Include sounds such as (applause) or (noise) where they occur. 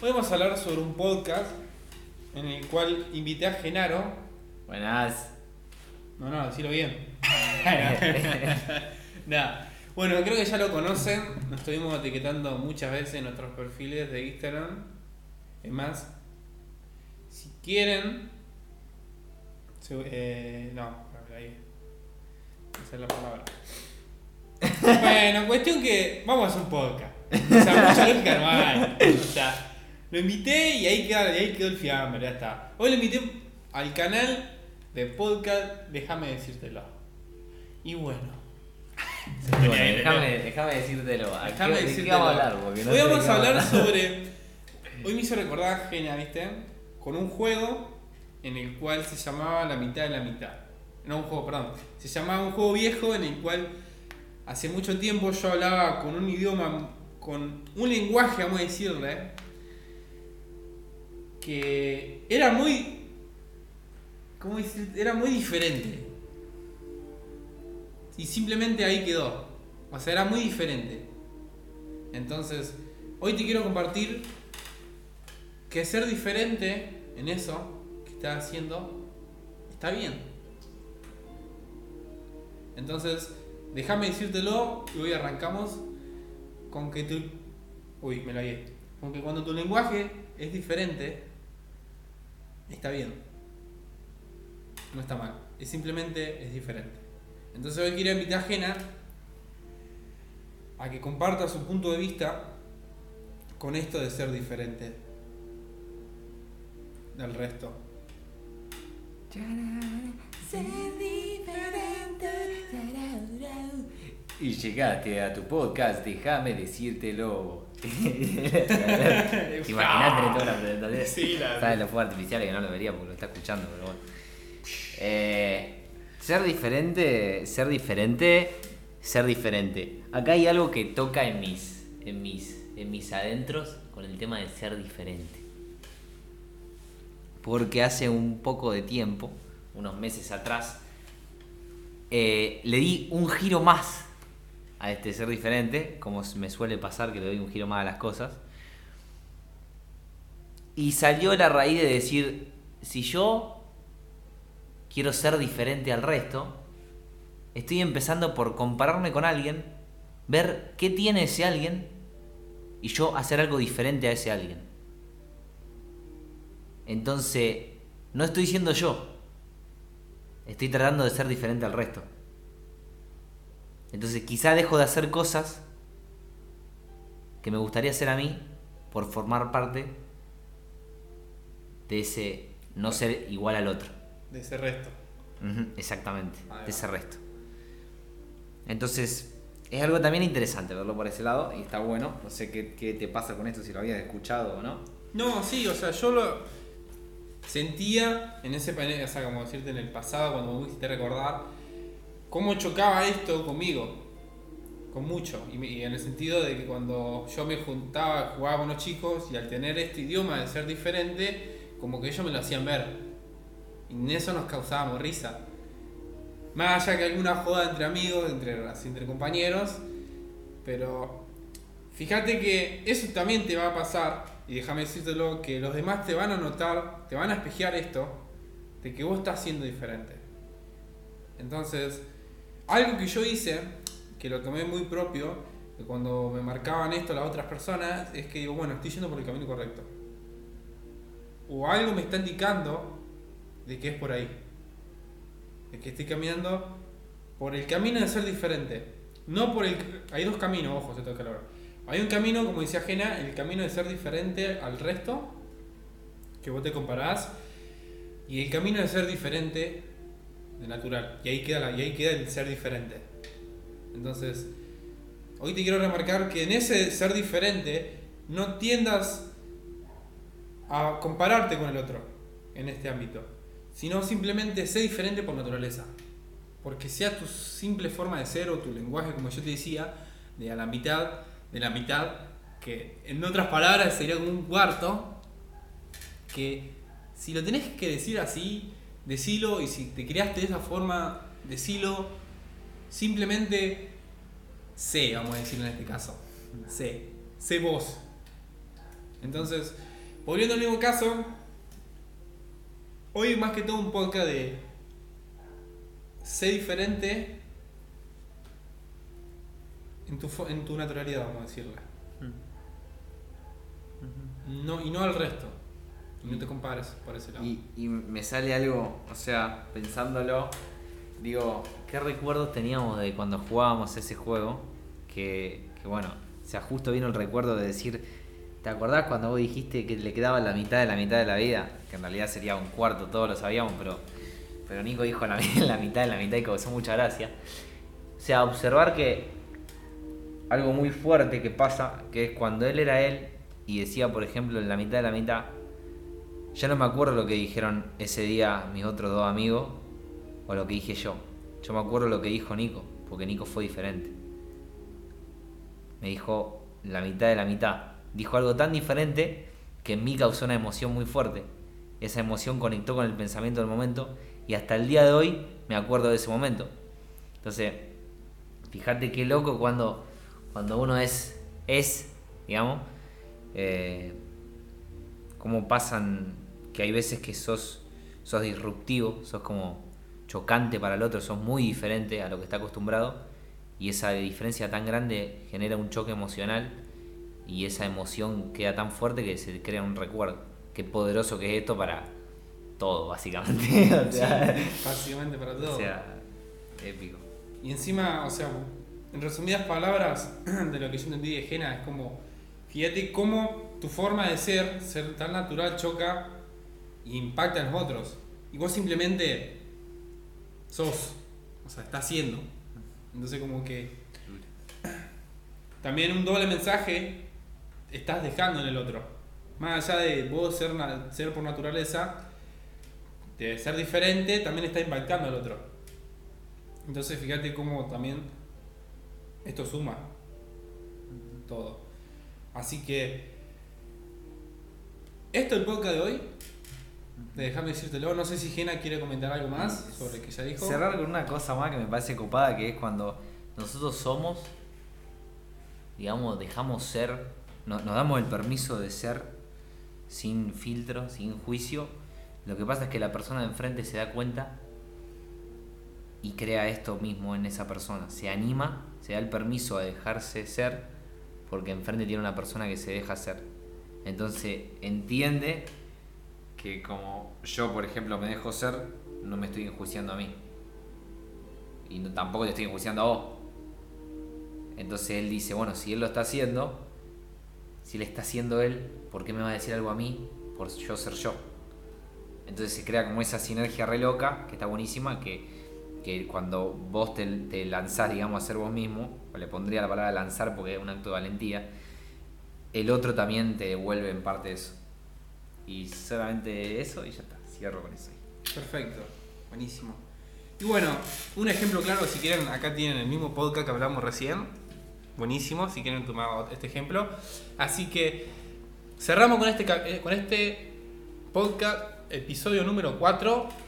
Hoy vamos a hablar sobre un podcast en el cual invité a Genaro. Buenas. No, no, decirlo bien. (laughs) Nada. Bueno, creo que ya lo conocen. Nos estuvimos etiquetando muchas veces en nuestros perfiles de Instagram. Es más, si quieren. se- eh, no, ahí. Esa es la palabra. (laughs) Bueno, cuestión que vamos a hacer un podcast. O sea, mucha lógica no hay. O sea, lo invité y ahí, queda, y ahí quedó el fiambre, ya está. Hoy lo invité al canal de podcast, déjame decírtelo. Y bueno. Bueno, déjame, déjame decírtelo. ¿A Déjame qué- ¿De qué decírtelo. vamos a hablar? Porque no Hoy sé de vamos qué a hablar hablar. sobre. Hoy me hizo recordar Genia, ¿viste? Con un juego en el cual se llamaba La mitad de la mitad. No un juego, perdón. Se llamaba un juego viejo en el cual hace mucho tiempo yo hablaba con un idioma, con un lenguaje, vamos a decirle, que era muy. ¿Cómo decir? Era muy diferente. Y simplemente ahí quedó. O sea, era muy diferente. Entonces, hoy te quiero compartir que ser diferente en eso que estás haciendo está bien. Entonces, déjame decírtelo y hoy arrancamos con que tu. Uy, me la guié. Con que cuando tu lenguaje es diferente, está bien. No está mal. Es simplemente es diferente. Entonces hoy quiero invitar a Jena a que comparta su punto de vista con esto de ser diferente del resto. Ser Y llegaste a tu podcast, déjame decírtelo. (laughs) Imagínate toda la presentación. Sí, la- Sabes los fuegos artificiales que no lo vería porque lo está escuchando, pero bueno. Eh, ser diferente, ser diferente, ser diferente. Acá hay algo que toca en mis, en mis, en mis adentros con el tema de ser diferente. Porque hace un poco de tiempo, unos meses atrás, eh, le di un giro más a este ser diferente, como me suele pasar que le doy un giro más a las cosas. Y salió la raíz de decir, si yo quiero ser diferente al resto, estoy empezando por compararme con alguien, ver qué tiene ese alguien y yo hacer algo diferente a ese alguien. Entonces, no estoy siendo yo, estoy tratando de ser diferente al resto. Entonces quizá dejo de hacer cosas que me gustaría hacer a mí por formar parte de ese no ser igual al otro. De ese resto. Exactamente, de ese resto. Entonces, es algo también interesante verlo por ese lado y está bueno. No sé qué, qué te pasa con esto, si lo habías escuchado o no. No, sí, o sea, yo lo sentía en ese panel, o sea, como decirte en el pasado, cuando me hiciste recordar, cómo chocaba esto conmigo, con mucho. Y, en el sentido de que cuando yo me juntaba, jugaba con los chicos y al tener este idioma de ser diferente, como que ellos me lo hacían ver. Y en eso nos causábamos risa. Más allá que alguna joda entre amigos, entre, entre compañeros, pero Fíjate que eso también te va a pasar, y déjame decírtelo, que los demás te van a notar, te van a espejear esto, de que vos estás siendo diferente. Entonces, algo que yo hice, que lo tomé muy propio, cuando me marcaban esto las otras personas, es que digo, bueno, estoy yendo por el camino correcto. O algo me está indicando de que es por ahí. De que estoy caminando por el camino de ser diferente. No por el... Hay dos caminos, ojo, se toca hablar. Hay un camino, como decía Jena, el camino de ser diferente al resto, que vos te comparás, y el camino de ser diferente de natural. Y ahí queda, y ahí queda el ser diferente. Entonces, hoy te quiero remarcar que en ese ser diferente no tiendas a compararte con el otro en este ámbito, sino simplemente sé diferente por naturaleza. Porque sea tu simple forma de ser o tu lenguaje, como yo te decía, de a la mitad, de la mitad, que en otras palabras sería como un cuarto, que si lo tenés que decir así, decilo, y si te creaste de esa forma, decilo, simplemente sé, vamos a decirlo en este caso, sé, sé vos. Entonces, volviendo al mismo caso, hoy más que todo un podcast de sé diferente en tu, en tu naturalidad, vamos a decirle. No, y no al resto. No te compares por ese lado. Y, y me sale algo, o sea, pensándolo, digo, ¿qué recuerdos teníamos de cuando jugábamos ese juego? Que, que bueno, o sea, justo vino el recuerdo de decir, ¿te acordás cuando vos dijiste que le quedaba la mitad de la mitad de la vida? Que en realidad sería un cuarto, todos lo sabíamos, pero, pero Nico dijo la, (laughs) la mitad de la mitad y causó mucha gracia. O sea, observar que algo muy fuerte que pasa, que es cuando él era él y decía, por ejemplo, en la mitad de la mitad, ya no me acuerdo lo que dijeron ese día mis otros dos amigos o lo que dije yo. Yo me acuerdo lo que dijo Nico, porque Nico fue diferente. Me dijo la mitad de la mitad. Dijo algo tan diferente que en mí causó una emoción muy fuerte. Esa emoción conectó con el pensamiento del momento y hasta el día de hoy me acuerdo de ese momento. Entonces, fíjate qué loco cuando, cuando uno es, es, digamos, eh, cómo pasan que hay veces que sos, sos disruptivo, sos como chocante para el otro, sos muy diferente a lo que está acostumbrado y esa diferencia tan grande genera un choque emocional y esa emoción queda tan fuerte que se crea un recuerdo. Qué poderoso que es esto para todo, básicamente. (laughs) o, Sí, sea, básicamente para todo. o sea, épico. Y encima, o sea, en resumidas palabras, (clears throat) de lo que yo entendí de Jena, es como, fíjate cómo tu forma de ser, ser tan natural, choca e impacta en los otros. Y vos simplemente sos, o sea, estás siendo. Entonces como que también un doble mensaje estás dejando en el otro. Más allá de vos ser, por naturaleza, de ser diferente, también está impactando al otro. Entonces fíjate cómo también esto suma todo. Así que esto es el podcast de hoy. Déjame decírtelo. No sé si Gena quiere comentar algo más sobre que ya dijo. Cerrar con una cosa más que me parece copada, que es cuando nosotros somos, digamos, dejamos ser, no- nos damos el permiso de ser sin filtro, sin juicio. Lo que pasa es que la persona de enfrente se da cuenta y crea esto mismo en esa persona. Se anima, se da el permiso a dejarse ser, porque enfrente tiene una persona que se deja ser. Entonces entiende que como yo, por ejemplo, me dejo ser, no me estoy enjuiciando a mí. Y tampoco te estoy enjuiciando a vos. Entonces él dice, bueno, si él lo está haciendo, si le está haciendo él, ¿por qué me va a decir algo a mí por yo ser yo? Entonces se crea como esa sinergia re loca, que está buenísima, que, que cuando vos te, te lanzás, digamos, a ser vos mismo, o le pondría la palabra lanzar porque es un acto de valentía, el otro también te devuelve en parte eso. Y solamente eso y ya está, cierro con eso. Perfecto, buenísimo. Y bueno, un ejemplo claro, si quieren, acá tienen el mismo podcast que hablamos recién. Buenísimo, si quieren tomar este ejemplo. Así que cerramos con este, eh, con este podcast, episodio número 4.